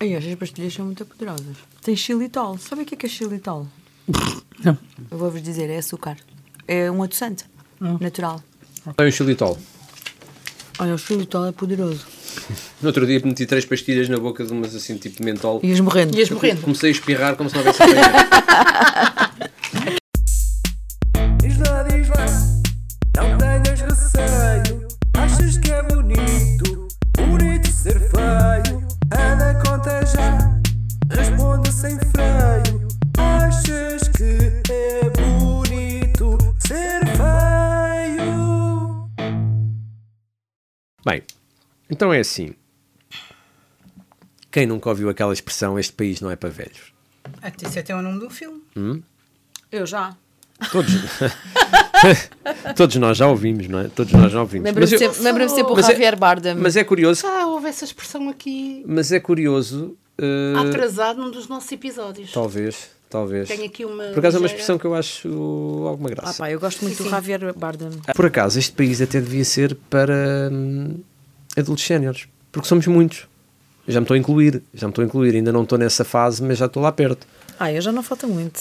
Ai, estas pastilhas são muito poderosas. Tem xilitol. Sabe o que é que é xilitol? Não. Eu vou-vos dizer, é açúcar. É um adoçante natural. Tem um xilitol. Olha, o xilitol é poderoso. No outro dia meti três pastilhas na boca de umas assim, tipo mentol. Ias morrendo. Ias morrendo. Comecei a espirrar como se não houvesse. então é assim. Quem nunca ouviu aquela expressão este país não é para velhos? Isso é até o nome do filme. Eu já. Todos, todos nós já ouvimos, não é? Todos nós já ouvimos. Lembra-me eu- sempre, lembra sempre o é- Javier Bardem. mas é curioso, Ah, houve essa expressão aqui mas é curioso. eh, atrasado num dos nossos episódios. talvez, talvez. Tenho aqui uma. Por acaso é uma expressão que eu acho alguma Ah graça. pá, eu gosto muito Sim, do sim. Javier Bardem. Por acaso, este país até devia ser para hum, adultos séniores, porque somos muitos. Eu Já me estou a incluir, já me estou a incluir, ainda não estou nessa fase, mas já estou lá perto. Ah, eu já não falta muito.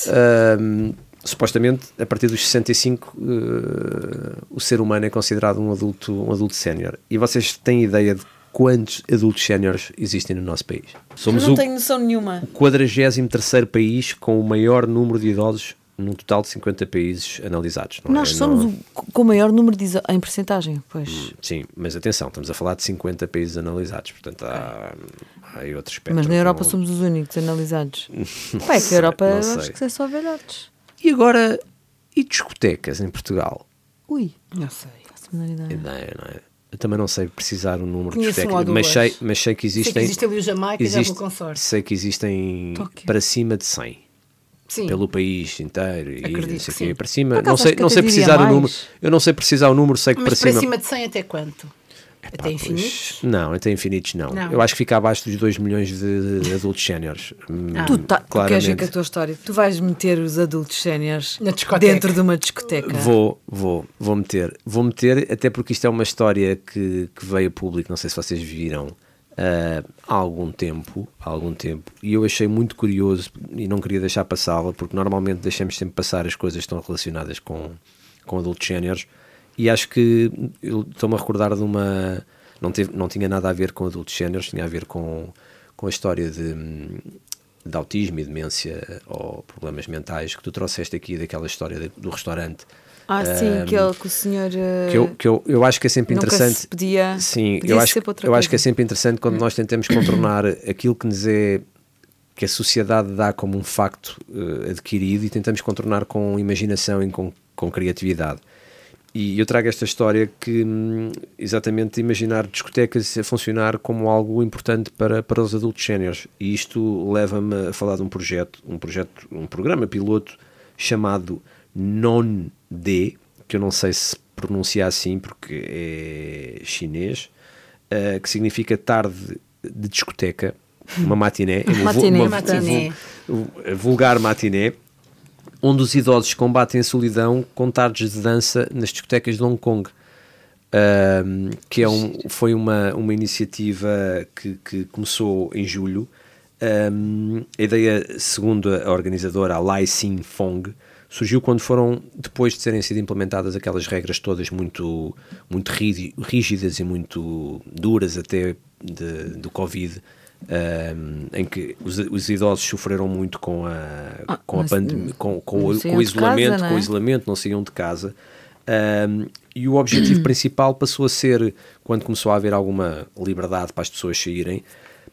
Supostamente, a partir dos 65, uh, o ser humano é considerado um adulto, um adulto sénior. E vocês têm ideia de quantos adultos séniores existem no nosso país? Eu Somos não o tenho noção nenhuma. 43º país com o maior número de idosos num total de 50 países analisados. não é? Nós somos Não- o com o maior número de em percentagem, pois. Sim, mas atenção, estamos a falar de 50 países analisados, portanto há, há aí outro espectro. Mas na Europa somos os únicos analisados. É que a Europa não eu sei. acho que é só velhotes. E agora, e discotecas em Portugal? Ui, Não sei. faço a menor ideia. Ideia, não é? Eu também não sei precisar o número de Conheço um discotecas, mas sei, mas sei que Sei existem. que existe ali o Jamaica já existe- sorte. sei que existem Tóquio. para cima de 100 Sim. pelo país inteiro e não sei o quê, sim. para cima. Acaso Não sei, não até sei precisar o mais. número. Eu não sei precisar o número, sei que Mas para para cima. cima de 100 até quanto? até Pois, infinitos? Não, até infinitos não. Não. Eu acho que fica abaixo dos 2 milhões de, de adultos séniores. Hum, Tu, tá, tu queres ver a tua história? Tu vais meter os adultos séniores Na discoteca. dentro de uma discoteca. Vou, vou, vou meter. Vou meter, até porque isto é uma história que, que veio a público, não sei se vocês viram, ah, há algum tempo, há algum tempo, e eu achei muito curioso e não queria deixar passá-la, porque normalmente deixamos sempre passar as coisas que estão relacionadas com, com adultos séniores, e acho que estou-me a recordar de uma. Não, teve, não tinha nada a ver com adultos séniores, tinha a ver com, com a história de, de autismo e demência ou problemas mentais que tu trouxeste aqui daquela história de- do restaurante. Ah, sim, Ahm, aquele que o senhor. que eu, que eu, eu acho que é sempre interessante. se podia- Sim, podia eu acho, eu acho que é sempre interessante quando nós tentamos contornar aquilo que nos é que a sociedade dá como um facto eh, adquirido e tentamos contornar com imaginação e com, com criatividade. E eu trago esta história que, hum, exatamente, imaginar discotecas a funcionar como algo importante para, para os adultos séniores. E isto leva-me a falar de um projeto, um projeto, um programa piloto chamado Non-D, que eu não sei se pronuncia assim porque é chinês, eh, que significa tarde de discoteca, uma matiné, Matiné, uma- matiné. vu- vulgar matiné, onde os idosos combatem a solidão com tardes de dança nas discotecas de Hong Kong. Ahm, que é um, foi uma, uma iniciativa que, que começou em julho. Ahm, a ideia, segundo a organizadora, Lai Xin Fong, surgiu quando foram, depois de terem sido implementadas aquelas regras todas muito, muito rígi- rígidas e muito duras até de- do Covid, em que os, os idosos sofreram muito com a, com a mas pandemia, com, com, o, com o casa, isolamento, não é? com o isolamento, não saíam de casa. Um, e o objetivo principal passou a ser, quando começou a haver alguma liberdade para as pessoas saírem,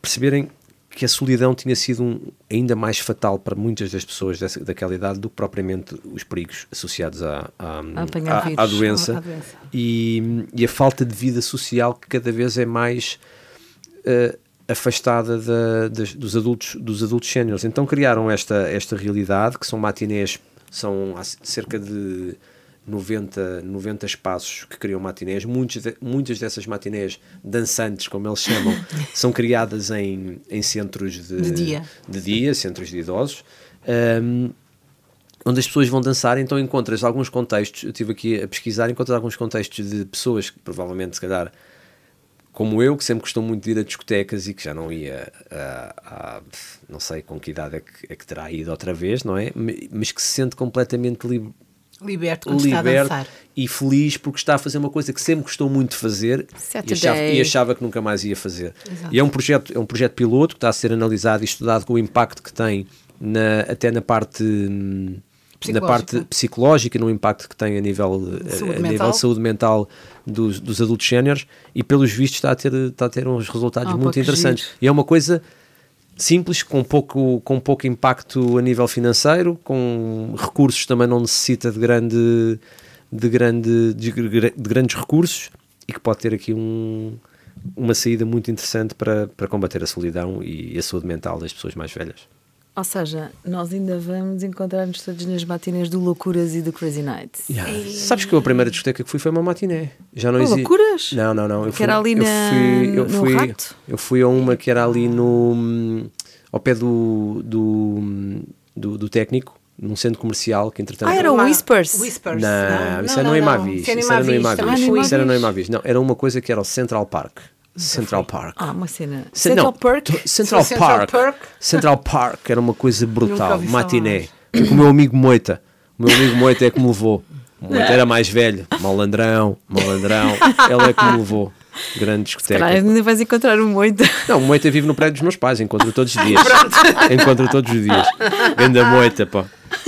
perceberem que a solidão tinha sido um, ainda mais fatal para muitas das pessoas dessa, daquela idade do que propriamente os perigos associados à, à, A à- vírus. à doença, doença. E, e a falta de vida social que cada vez é mais eh, afastada da- das- dos adultos dos adultos séniores. Então criaram esta, esta realidade, que são matinés, são cerca de 90, 90 espaços que criam matinés. Muitos de- muitas dessas matinés dançantes, como eles chamam, são criadas em, em centros de, De dia. de dia, centros de idosos. Ahm, onde as pessoas vão dançar, então encontras alguns contextos, eu estive aqui a pesquisar, encontras alguns contextos de pessoas que provavelmente, se calhar, como eu, que sempre gostou muito de ir a discotecas e que já não ia ah, há, não sei com que idade é que, é que terá ido outra vez, não é? Mas que se sente completamente li- Liberto quando está a liberto dançar. e feliz porque está a fazer uma coisa que sempre gostou muito de fazer e achava, e achava que nunca mais ia fazer. E é um projeto, é um projeto piloto que está a ser analisado e estudado com o impacto que tem na, até na parte hum, na parte psicológica, no impacto que tem a nível, a- Saúde a nível mental. de saúde mental dos, dos adultos séniores e pelos vistos está a ter, está a ter uns resultados Ah, muito interessantes. giro. E é uma coisa simples, com pouco, com pouco impacto a nível financeiro, com recursos também não necessita de grande de, grande, de, de grandes recursos e que pode ter aqui um, uma saída muito interessante para, para combater a solidão e a saúde mental das pessoas mais velhas. Ou seja, nós ainda vamos encontrar-nos todos nas matinês do Loucuras e do Crazy Nights. Sabes que eu a primeira discoteca que fui foi uma matiné. Já não Oh, existe. loucuras? Não, não, não. Eu Que fui, era ali eu na- fui, eu no fui, Rato? Eu fui a uma que era ali no. ao pé do. do, do, do técnico, num centro comercial, que entretanto. Ah, era o Whispers. Whispers. Não, isso era no Imavis. Isso era no Imavis, Ah. Isso era no Imavis. Imavis. Não, era uma coisa que era o Central Park. Central Park. Ah, uma cena. Ce- Central não, Perk. to- Central, Central Park. Park. Central Park era uma coisa brutal. Matiné. O meu amigo Moita. O meu amigo Moita é que me levou. O Moita era mais velho. Malandrão, malandrão. Ele é que me levou. Grande discoteca. Caralho, ainda vais encontrar um muito. Não, o Moita vive no prédio dos meus pais. Encontro todos os dias. Encontro todos os dias. Ganda Moita, pá.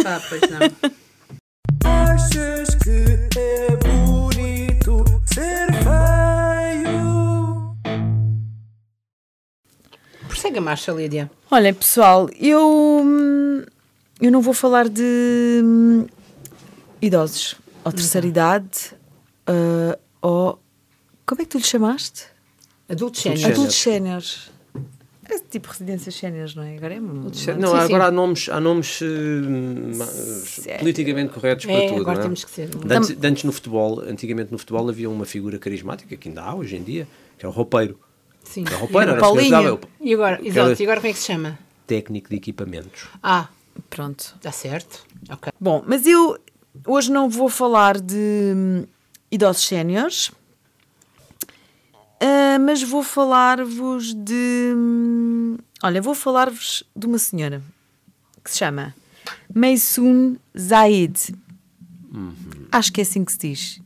Ah, pois não. Prossegue a marcha, Lídia. Olha, pessoal, eu, hum, eu não vou falar de hum, idosos ou terceira idade ah, ou. Como é que tu lhe chamaste? Adultos Sénior. séniores. Adultos séniores. É tipo residências séniores, não é? Agora é. Não, Sim, agora sim. há nomes, há nomes Sério? politicamente corretos para É, tudo. agora não é? temos que ser. Antes no futebol, antigamente no futebol havia uma figura carismática que ainda há hoje em dia, que é o roupeiro. Sim. Que o roupeiro, era o Paulinho. E agora, exato, e agora como é que se chama? técnico de equipamentos. Ah, Pronto. está certo. Ok. Bom, mas eu hoje não vou falar de hum, idosos séniores, ah, mas vou falar-vos de. hum, olha, vou falar-vos de uma senhora que se chama Meisun Zaid. Acho que é assim que se diz.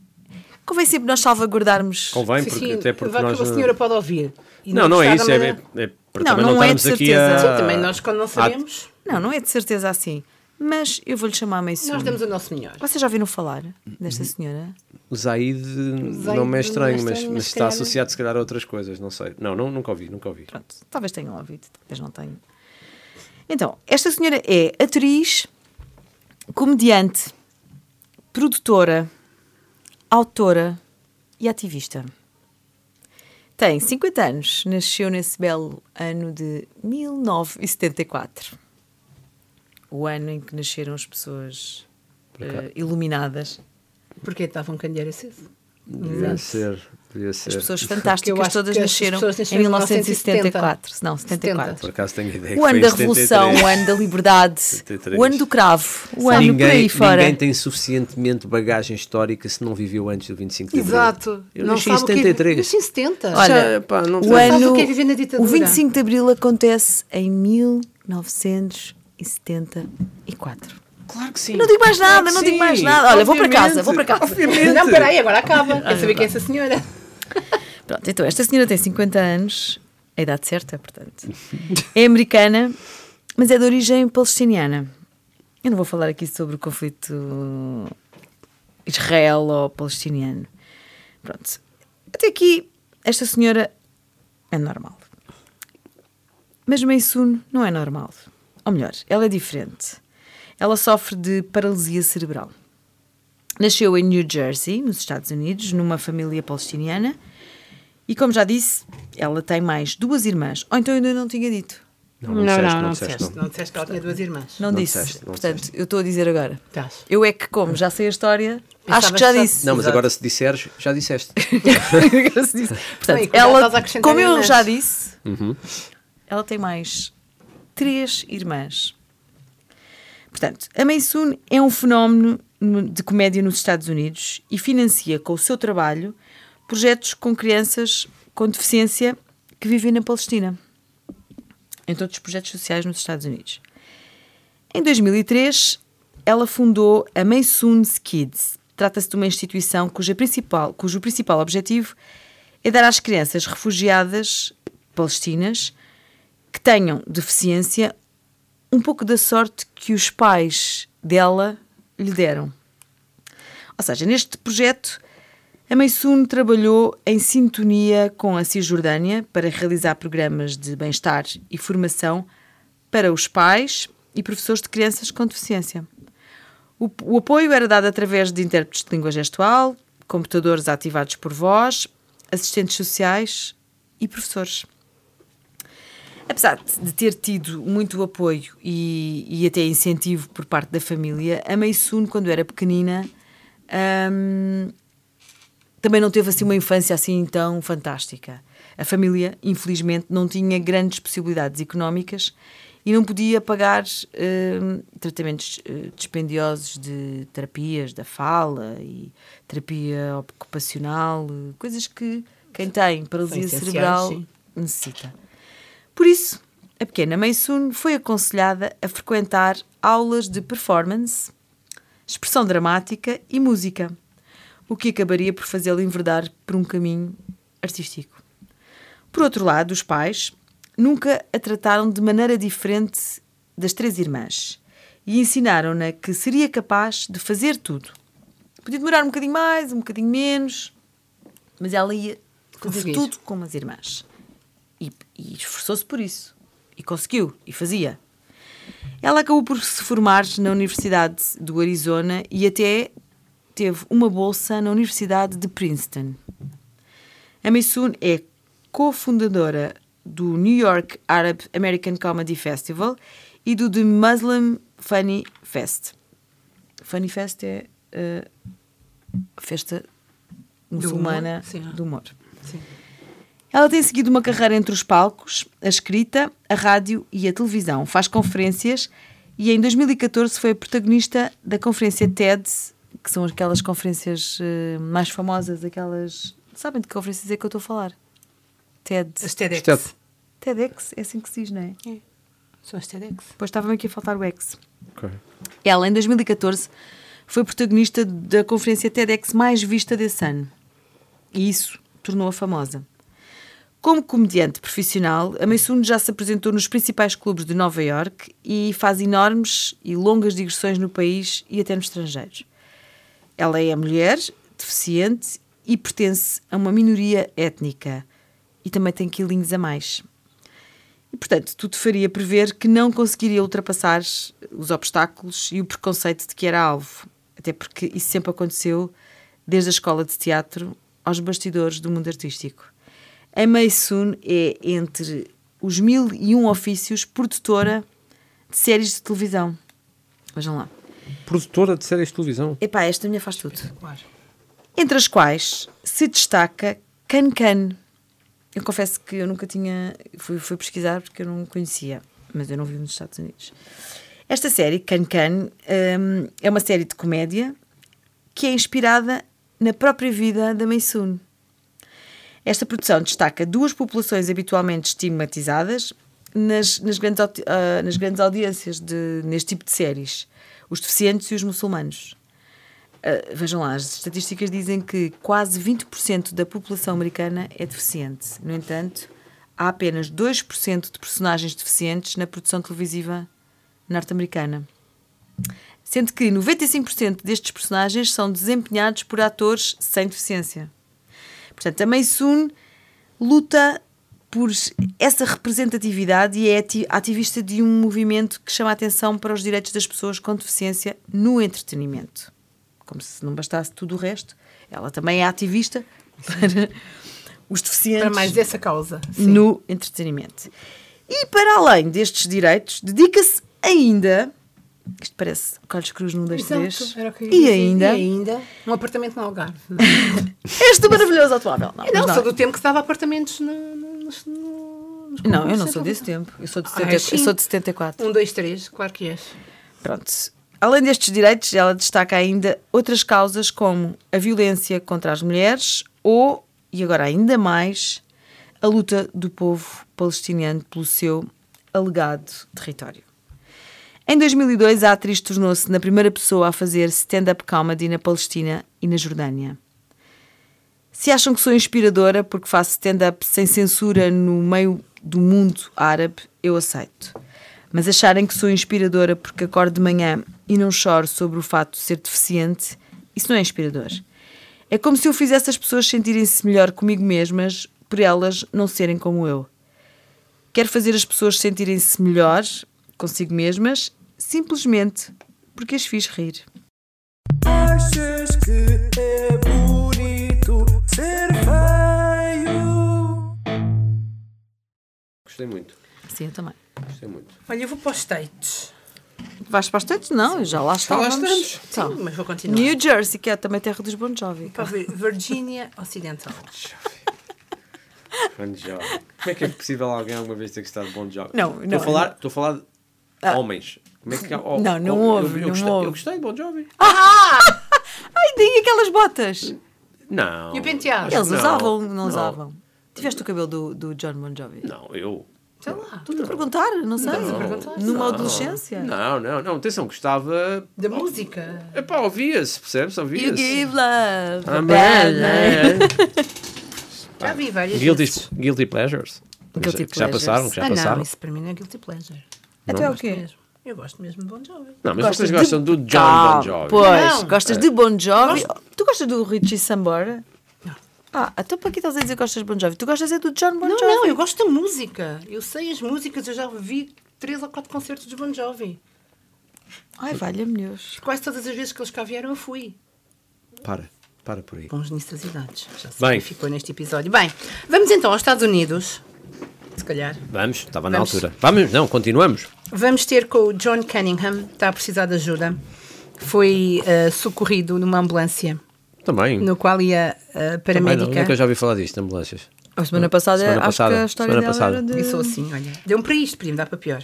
Convém sempre nós salvaguardarmos. Convém, Sim, porque, sim, até porque nós. que a senhora pode ouvir. E Não, não é isso, é, da é, é para Não, também não não, é de estarmos aqui a. certeza. Sim, também nós quando não sabemos, Não, não é de certeza assim. Mas eu vou-lhe chamar Meisun. nós damos o nosso melhor. Vocês já ouviram falar desta senhora? O Zaid Zaid não me é é estranho, mas, mas está calhar- associado se calhar a outras coisas, não sei. Não, não nunca ouvi, nunca ouvi. Pronto, talvez tenham ouvido, talvez não tenham. Então, esta senhora é atriz, comediante, produtora, autora e ativista. Tem 50 anos, nasceu nesse belo ano de 1974. O ano em que nasceram as pessoas eh, iluminadas. Porque estavam candeeiro cedo. Devia ser, devia ser. As pessoas fantásticas acho todas nasceram pessoas em nasceram em 1974. Não, 70. 74. Por acaso tenho ideia O ano da Revolução, 73. o ano da Liberdade, 73. o ano do cravo, o ano por ninguém, aí fora. ninguém tem suficientemente bagagem histórica se não viveu antes do 25 de Abril. Exato. Eu não nasci em sabe o que é- 73. Nasci em 70. Olha, pá, não o ano, o que é viver na o ditadura. 25 de Abril acontece em 1974. Claro que sim. Eu não digo mais nada, Claro não digo mais nada. Olha, vou para casa, Obviamente, vou para casa. Obviamente. Não, peraí, agora acaba. Quer saber quem é essa senhora? Pronto, então esta senhora tem 50 anos, a idade certa, portanto. É americana, mas é de origem palestiniana. Eu não vou falar aqui sobre o conflito Israel ou palestiniano. Pronto. Até aqui, esta senhora é normal. Mas Meisun não é normal. Ou melhor, ela é diferente. Ela sofre de paralisia cerebral. Nasceu em New Jersey, nos Estados Unidos, numa família palestiniana. E como já disse, ela tem mais duas irmãs. Ou então eu ainda não tinha dito. Não, não, disseste, não, não disseste, disseste. não. Não disseste que ela tinha duas irmãs. Não, Não disse. disseste, não Portanto, disseste. eu estou a dizer agora. Estás. Eu é que, como já sei a história, Pensavas acho que já disse. Não, mas Exato. agora se disseres, já disseste. Agora se disse. Portanto, ela como eu irmãs. já disse, Uhum. ela tem mais três irmãs. Portanto, a Meisun é um fenómeno no- de comédia nos Estados Unidos e financia com o seu trabalho projetos com crianças com deficiência que vivem na Palestina, em todos os projetos sociais nos Estados Unidos. Em 2003, ela fundou a Maysoon's Kids. Trata-se de uma instituição cuja principal, cujo principal objetivo é dar às crianças refugiadas palestinas que tenham deficiência um pouco da sorte que os pais dela lhe deram. Ou seja, neste projeto, a Maysoon trabalhou em sintonia com a Cisjordânia para realizar programas de bem-estar e formação para os pais e professores de crianças com deficiência. O, o apoio era dado através de intérpretes de língua gestual, computadores ativados por voz, assistentes sociais e professores. Apesar de ter tido muito apoio e, e até incentivo por parte da família, a Maysoon, quando era pequenina, hum, também não teve assim uma infância assim tão fantástica. A família, infelizmente, não tinha grandes possibilidades económicas e não podia pagar hum, tratamentos eh, dispendiosos de terapias da fala e terapia ocupacional, coisas que quem tem paralisia cerebral sim. necessita. Por isso, a pequena Maysoon foi aconselhada a frequentar aulas de performance, expressão dramática e música, o que acabaria por fazê-la enverdar por um caminho artístico. Por outro lado, os pais nunca a trataram de maneira diferente das três irmãs e ensinaram-na que seria capaz de fazer tudo. Podia demorar um bocadinho mais, um bocadinho menos, mas ela ia fazer Conseguir. tudo como as irmãs. E, e esforçou-se por isso. E conseguiu. E fazia. Ela acabou por se formar na Universidade do Arizona e até teve uma bolsa na Universidade de Princeton. A Maysoon é cofundadora do New York Arab American Comedy Festival e do The Muslim Funny Fest. Funny Fest é eh, a festa muçulmana sim. do humor. Ela tem seguido uma carreira entre os palcos, a escrita, a rádio e a televisão. Faz conferências e em 2014 foi a protagonista da conferência TED, que são aquelas conferências eh, mais famosas, aquelas. Sabem de que conferências é que eu estou a falar? TED. As TEDx. TED. TEDx, é assim que se diz, não é? São as TEDx. Depois estava-me aqui a faltar o X. Ok. Ela, em 2014, foi protagonista da conferência TEDx mais vista desse ano. E isso tornou-a famosa. Como comediante profissional, a já se apresentou nos principais clubes de Nova York e faz enormes e longas digressões no país e até nos estrangeiros. Ela é mulher, deficiente e pertence a uma minoria étnica e também tem quilinhos a mais. E, portanto, tudo faria prever que não conseguiria ultrapassar os obstáculos e o preconceito de que era alvo. Até porque isso sempre aconteceu desde a escola de teatro aos bastidores do mundo artístico. A Maysoon é, entre os mil e um ofícios, produtora de séries de televisão. Vejam lá. Produtora de séries de televisão. Epá, esta minha faz tudo. Entre as quais se destaca Can Can. Eu confesso que eu nunca tinha. Fui, fui pesquisar porque eu não conhecia, mas eu não vi nos Estados Unidos. Esta série, Can Can, hum, é uma série de comédia que é inspirada na própria vida da Maysoon. Esta produção destaca duas populações habitualmente estigmatizadas nas, nas, grandes, ah, nas grandes audiências de, neste tipo de séries: os deficientes e os muçulmanos. Uh, vejam lá, as estatísticas dizem que quase 20% da população americana é deficiente. No entanto, há apenas 2% de personagens deficientes na produção televisiva norte-americana. Sendo que 95% destes personagens são desempenhados por atores sem deficiência. Portanto, a Maysoon luta por essa representatividade e é ati- ativista de um movimento que chama a atenção para os direitos das pessoas com deficiência no entretenimento como se não bastasse tudo o resto, ela também é ativista para os deficientes Para mais essa causa. Sim. no entretenimento. E para além destes direitos, dedica-se ainda. Isto parece Carlos Cruz num, Exato, três. E ainda, E ainda um apartamento no Algarve. este maravilhoso automóvel. Não, não, não. sou do tempo que se dava apartamentos no, no, no, nos Não, eu não sou de desse tempo. Eu sou de, Ah, 70, és eu sou de 74. Um, dois, três, claro que és. Pronto. Além destes direitos, ela destaca ainda outras causas como a violência contra as mulheres ou, e agora ainda mais, a luta do povo palestiniano pelo seu alegado território. Em 2002, a atriz tornou-se na primeira pessoa a fazer stand-up comedy na Palestina e na Jordânia. Se acham que sou inspiradora porque faço stand-up sem censura no meio do mundo árabe, eu aceito. Mas acharem que sou inspiradora porque acordo de manhã e não choro sobre o fato de ser deficiente, isso não é inspirador. É como se eu fizesse as pessoas sentirem-se melhor comigo mesmas por elas não serem como eu. Quero fazer as pessoas sentirem-se melhor consigo mesmas, simplesmente porque as fiz rir. Achas que é bonito ser feio? Gostei muito. Sim, eu também. Gostei muito. Olha, eu vou para os States. Vais para os States? Não, já lá Já lá estávamos. estamos. Então, Sim, mas vou continuar. New Jersey, que é também terra dos Bon Jovi. Para ver Virgínia Ocidental. Bon Jovi. Como é que é possível alguém alguma vez ter gostado de Bon Jovi? Não, Estou não, a falar, estou a falar de Ah. homens. Como é que é? Oh, Não, não oh, houve, Eu, eu não gostei, houve. eu gostei de Bon Jovi. Ai, daí aquelas botas. Não. E o penteado? Eles Não, usavam, não, usavam. Tiveste o cabelo do, do John Bon Jovi? Não, eu. Sei lá. Estou-te a perguntar, não sei. A perguntar? Numa Não. adolescência. Não, não, não. Atenção, gostava. Da música. Epá, ouvia-se, percebes? You Ouvia-se. give love. Ah, man, Já vi várias Guilty, vezes. guilty pleasures. Guilty que já pleasures. passaram, que já ah, passaram. não, isso para mim não é guilty pleasure. Então é o quê? mesmo. Eu gosto mesmo de Bon Jovi. Não, mas Gostas vocês de- gostam do John Ah, Bon Jovi. Pois, Não. gostas de Bon Jovi? Tu gostas do Richie Sambora? Não. Ah, então para que estás a dizer que gostas de Bon Jovi? Tu gostas é do John Bon Não, Jovi? não, eu gosto da música. Eu sei as músicas, eu já vi três ou quatro concertos de Bon Jovi. Ai, valha-me Deus. Quase todas as vezes que eles cá vieram eu fui. Para, para por aí. Bons nisso das idades. Já se Bem. verificou neste episódio. Bem, vamos então aos Estados Unidos. Se calhar. Vamos, estava na Vamos. altura. Vamos, não, continuamos. Vamos ter com o John Cunningham, está a precisar de ajuda. Foi eh, socorrido numa ambulância, Também. no qual ia a Também não, paramédica. nunca já ouvi falar disto, de ambulâncias. A semana passada, Semana acho passada, que a história semana dela passada. era de... Eu sou assim, olha. Deu-me para isto, podia-me dar para pior.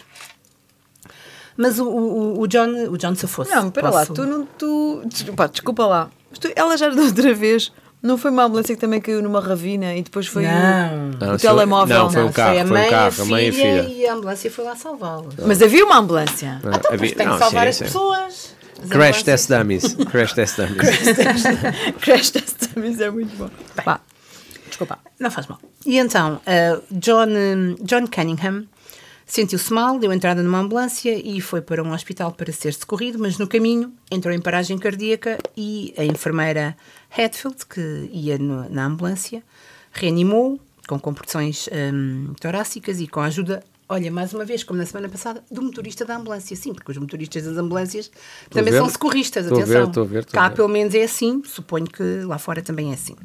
Mas o, o, o John, o John se fosse. Não, espera lá, tu não... Tu... Desculpa, desculpa lá. Mas tu- ela já da outra vez... Não foi uma ambulância que também caiu numa ravina e depois foi o- Não. Não, o isso foi- telemóvel? Não, foi Não, carro, foi mãe, carro, a mãe e a filha. e a ambulância foi lá salvá-los. Mas havia uma ambulância. Ah, Então, havia- tem não, que salvar sim, as sim. pessoas. As Crash Test Dummies. Crash Test Dummies. Crash Test Dummies é muito bom. Vá. Desculpa. Não faz mal. E então, uh, John, um, John Cunningham sentiu-se mal, deu entrada numa ambulância e foi para um hospital para ser socorrido, mas no caminho entrou em paragem cardíaca e a enfermeira Hatfield, que ia no- na ambulância, reanimou com compressões um, torácicas e com a ajuda, olha, mais uma vez, como na semana passada, do motorista da ambulância. Sim, porque os motoristas das ambulâncias a também ver. são socorristas, atenção. ver, a ver, a Cá pelo menos é assim, suponho que lá fora também é assim.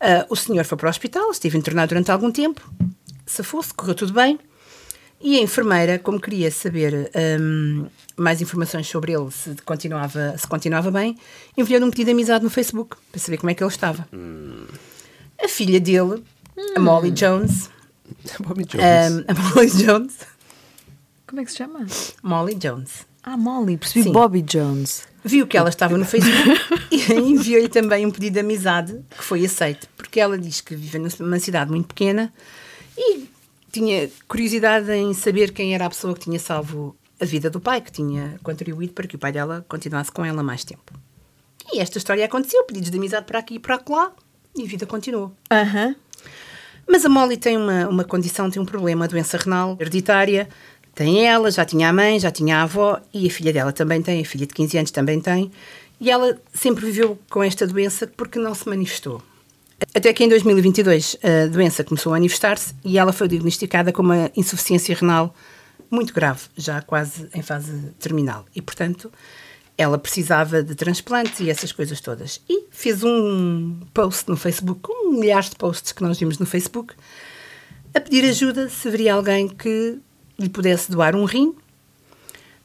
Ah, o senhor foi para o hospital, esteve internado durante algum tempo, se fosse, correu tudo bem. E a enfermeira, como queria saber hum, mais informações sobre ele, se continuava, se continuava bem, enviou-lhe um pedido de amizade no Facebook para saber como é que ele estava. A filha dele, a Molly Jones, Bobby Jones. hum, a Molly Jones, Como é que se chama? Molly Jones, Ah, Molly. Percebi Sim. Bobby Jones. viu que ela estava no Facebook e enviou-lhe também um pedido de amizade que foi aceito, porque ela diz que vive numa cidade muito pequena e tinha curiosidade em saber quem era a pessoa que tinha salvo a vida do pai, que tinha contribuído para que o pai dela continuasse com ela mais tempo. E esta história aconteceu, pedidos de amizade para aqui e para lá, e a vida continuou. Aham. Mas a Molly tem uma, uma condição, tem um problema, a doença renal hereditária. Tem ela, já tinha a mãe, já tinha a avó e a filha dela também tem, a filha de 15 anos também tem. E ela sempre viveu com esta doença porque não se manifestou. Até que em 2022 a doença começou a manifestar-se e ela foi diagnosticada com uma insuficiência renal muito grave, já quase em fase terminal. E, portanto, ela precisava de transplante e essas coisas todas. E fez um post no Facebook, com milhares de posts que nós vimos no Facebook, a pedir ajuda se haveria alguém que lhe pudesse doar um rim,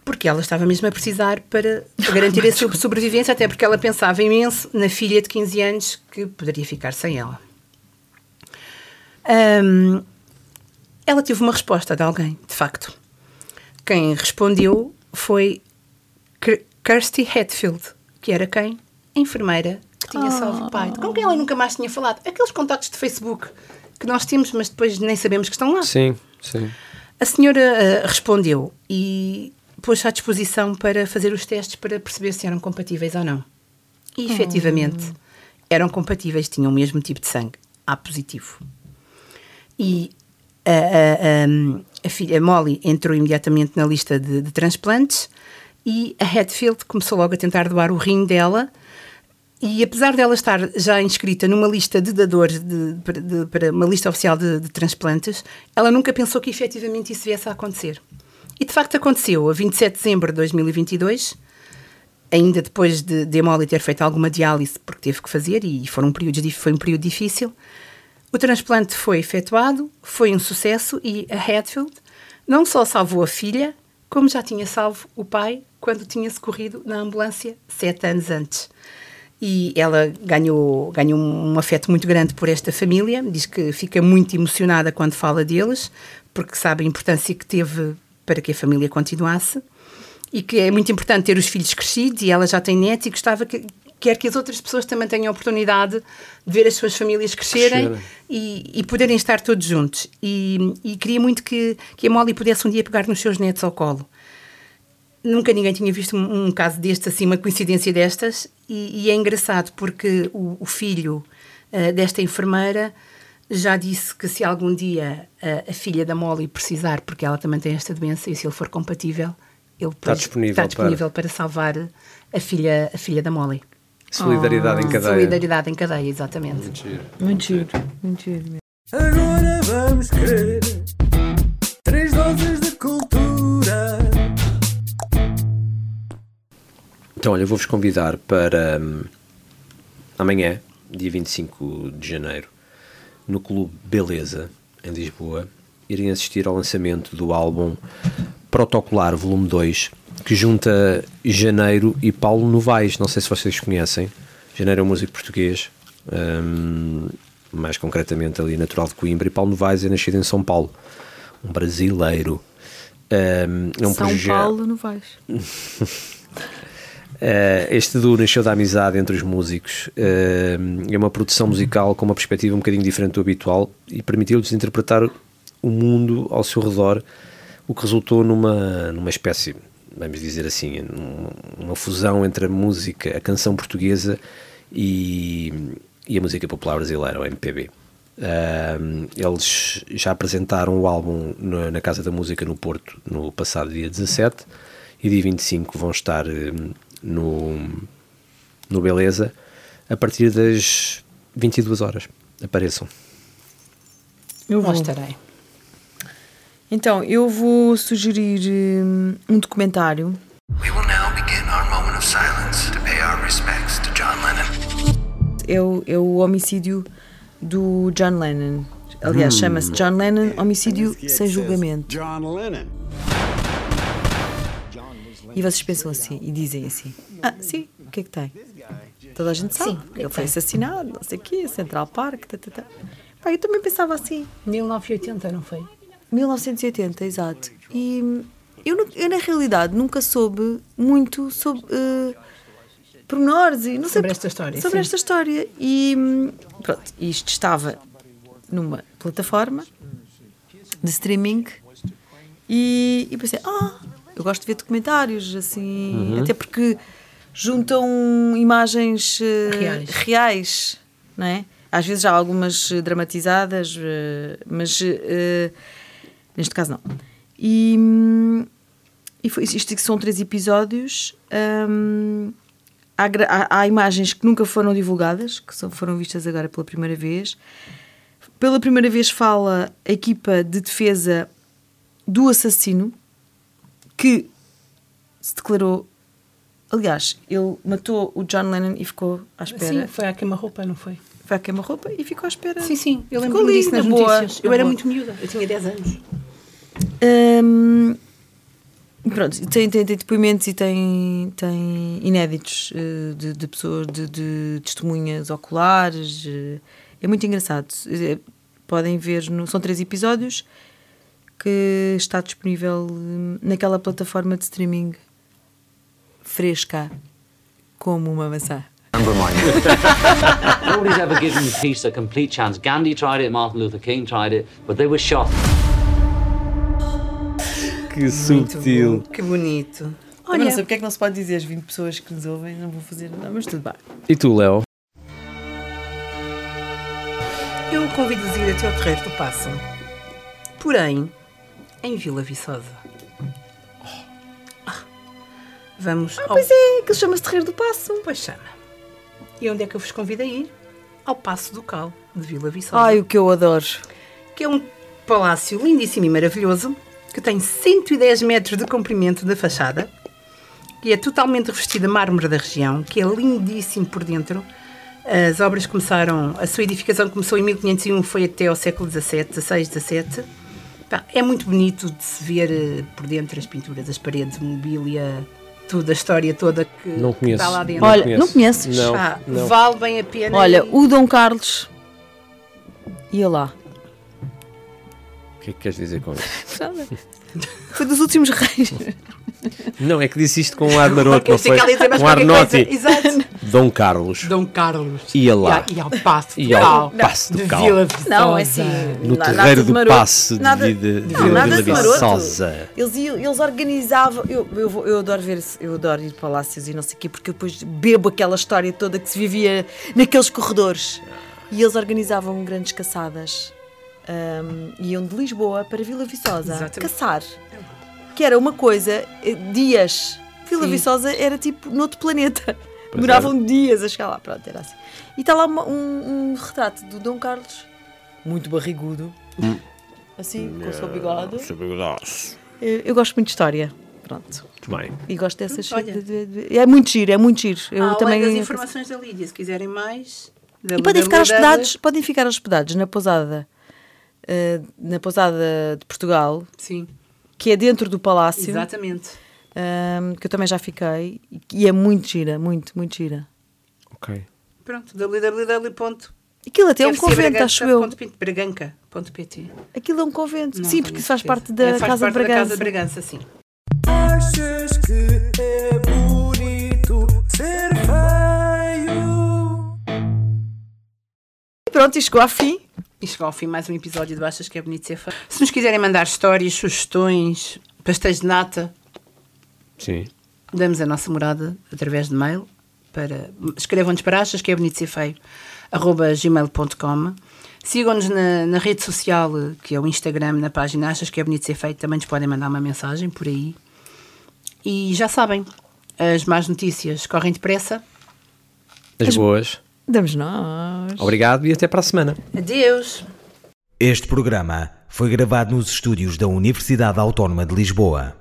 porque ela estava mesmo a precisar para garantir a sua sobrevivência, até porque ela pensava imenso na filha de 15 anos que poderia ficar sem ela. Ahm, ela teve uma resposta de alguém, de facto. Quem respondeu foi Kir- Kirsty Hatfield, que era quem? A enfermeira que tinha salvo o pai, com quem ela nunca mais tinha falado. Aqueles contactos de Facebook que nós temos, mas depois nem sabemos que estão lá. Sim, sim. A senhora ah, respondeu e pôs-se à disposição para fazer os testes para perceber se eram compatíveis ou não. E efetivamente eram compatíveis, tinham o mesmo tipo de sangue, A positivo. E a, a- a- a filha Molly entrou imediatamente na lista de, de transplantes e a Hatfield começou logo a tentar doar o rim dela. E apesar dela estar já inscrita numa lista de dadores, de- para- de- para uma lista oficial de, de transplantes, ela nunca pensou que efetivamente isso viesse a acontecer. E de facto aconteceu, a 27 de dezembro de 2022, ainda depois de, de a Molly ter feito alguma diálise, porque teve que fazer, e foram períodos, dif- foi um período difícil, o transplante foi efetuado, foi um sucesso e a Hatfield não só salvou a filha, como já tinha salvo o pai quando tinha socorrido na ambulância sete anos antes. E ela ganhou, ganhou um afeto muito grande por esta família, diz que fica muito emocionada quando fala deles, porque sabe a importância que teve para que a família continuasse e que é muito importante ter os filhos crescidos e ela já tem netos e gostava que quer que as outras pessoas também tenham a oportunidade de ver as suas famílias crescerem Crescerem. e, e poderem estar todos juntos. E, e queria muito que, que a Molly pudesse um dia pegar nos seus netos ao colo. Nunca ninguém tinha visto um, um caso deste, assim, uma coincidência destas, e, e é engraçado porque o, o filho ah, desta enfermeira já disse que se algum dia ah, a filha da Molly precisar, porque ela também tem esta doença, e se ele for compatível, ele depois disponível está para- disponível para... salvar a filha, a filha da Molly. Solidariedade em cadeia. Solidariedade em cadeia, exatamente. Muito giro, muito giro. Agora vamos querer três doses de cultura. Então, olha, vou-vos convidar para hum, amanhã, dia 25 de janeiro, no Clube Beleza, em Lisboa, irem assistir ao lançamento do álbum Protocolar Volume 2, que junta Janeiro e Paulo Novaes. Não sei se vocês conhecem. Janeiro é um músico português, hum, mais concretamente ali natural de Coimbra, e Paulo Novaes é nascido em São Paulo, um brasileiro. Hum, é um São proje- Paulo. Uh, este duo nasceu da amizade entre os músicos. Uh, é uma produção musical com uma perspectiva um bocadinho diferente do habitual e permitiu-lhes interpretar o mundo ao seu redor, o que resultou numa, numa espécie, vamos dizer assim, uma fusão entre a música, a canção portuguesa e, e a música popular brasileira, o MPB. Uh, eles já apresentaram o álbum na, na Casa da Música no Porto no passado dia 17 e dia 25 vão estar eh, no, no Beleza a partir das 22 horas. Apareçam. Eu Lá vou. estarei. Então, eu vou sugerir hum, um documentário. We will now begin our moment of silence to pay our respects to John Lennon. É o, é o homicídio do John Lennon. Aliás, chama-se John Lennon Homicídio Sem Julgamento. John Lennon. E vocês pensam assim e dizem assim: Ah, sim, o que é que tem? Toda a gente sabe. Sim, é Ele foi assassinado, não sei o quê, Central Park. Tá, tá, tá. Pá, eu também pensava assim. 1980, não foi? 1980, exato. E eu, eu, na realidade, nunca soube muito sobre uh, pormenores e não sei Sobre por- esta história, Sobre sim. esta história. E hum, pronto, isto estava numa plataforma de streaming e, e pensei, ah, eu gosto de ver documentários, assim, até porque juntam imagens eh, Reais. reais, não é? Às vezes há algumas dramatizadas, eh, mas eh, neste caso não. E, e foi, isto que são três episódios. hum, há, há- há imagens que nunca foram divulgadas, que só foram vistas agora pela primeira vez. Pela primeira vez fala a equipa de defesa do assassino que se declarou. Aliás, ele matou o John Lennon e ficou à espera. Sim, foi à queima-roupa, não foi? Foi a queima-roupa e ficou à espera. Sim, sim, eu lembro-me ali, disso nas na boa, notícias. eu era muito miúda, eu tinha 10 anos. Hum, pronto, e tem, tem, tem depoimentos e tem, tem inéditos eh, de, de pessoas, de, de testemunhas oculares. eh, É muito engraçado. Eh, Podem ver, no, são três episódios que está disponível hum, naquela plataforma de streaming fresca como uma maçã. Nobody's ever given peace a complete chance. Gandhi tried it, Martin Luther King tried it, but they were shot. Que subtil. Que bonito. Olha, não sei porque é que não se pode dizer as 20 pessoas que nos ouvem, não vou fazer nada, mas tudo bem. E tu, Léo? eu convido-os a ir até ao Terreiro do Passo. Porém, em Vila Viçosa. Ah, Vamos ao... Pois é, que chama-se Terreiro do Passo. Pois chama. E onde é que eu vos convido a ir? Ao Passo do Cal, de Vila Viçosa. Ai, o que eu adoro. que é um palácio lindíssimo e maravilhoso, que tem 110 metros de comprimento da fachada, que é totalmente revestido a mármore da região, que é lindíssimo por dentro. As obras começaram, a sua edificação começou em 1501, foi até ao século XVII, XVI, XVII. É muito bonito de se ver eh, por dentro as pinturas, as paredes, a mobília, tudo, a história toda que, Não que conheço. está lá dentro. Olha, conheço. não conheces? Não, Pá, não. Vale bem a pena. Olha, e- o Dom Carlos ia lá. O que é que queres dizer com isso? Foi dos últimos reis. Não, é que disse isto com um ar maroto, Eu não foi? ia mais Um ar coisa. Exato. Dom Carlos. Dom Carlos. Ia lá. E ao Passo do Cal. Passo do Cal. Vila Viçosa. Não, é assim. No na- terreiro nada de do passo de, Nada- de, de Não, Vila nada de maroto. Viçosa. Eles, eles organizavam. Eu, eu, vou- eu adoro ver, eu adoro ir palácios e não sei o quê, porque depois bebo aquela história toda que se vivia naqueles corredores. E eles organizavam grandes caçadas. Ahm, iam de Lisboa para Vila Viçosa Exatamente. caçar. Que era uma coisa, eh, dias. Vila Sim. Viçosa era tipo noutro planeta. Pois Demoravam dias a chegar lá. Pronto, era assim. E está lá uma- um, um retrato do Dom Carlos, muito barrigudo, Hum. assim, com o seu bigode. Muito Eu, eu gosto muito de história. Pronto. bem. E gosto dessas. Olha. de- de- de- é muito giro, é muito giro. Eu Além também. das informações da Lídia, se quiserem mais. E podem ficar hospedados, podem ficar hospedados na pousada, eh, na pousada de Portugal, Sim, que é dentro do palácio, exatamente. ehm, que eu também já fiquei, e é muito gira, muito, muito gira. Ok. Pronto, www. Aquilo até é um convento, acho eu. Braganca.pt Aquilo é um convento. Não Sim, porque isso faz parte da É, faz Casa parte de da Casa Bragança. de Bragança, sim. Achas que é bonito ser feio? E pronto, e chegou ao fim. E chegou ao fim mais um episódio de Achas que é bonito ser feio. Se nos quiserem mandar histórias, sugestões, pastéis de nata, Sim. damos a nossa morada através de mail para escrevam-nos para achas que é bonito ser feio arroba gmail.com sigam-nos na, na rede social que é o Instagram na página achas que é bonito ser feio também nos podem mandar uma mensagem por aí e já sabem as más notícias correm depressa As boas. Damos nós. Obrigado e até para a semana. adeus Este programa foi gravado nos estúdios da Universidade Autónoma de Lisboa.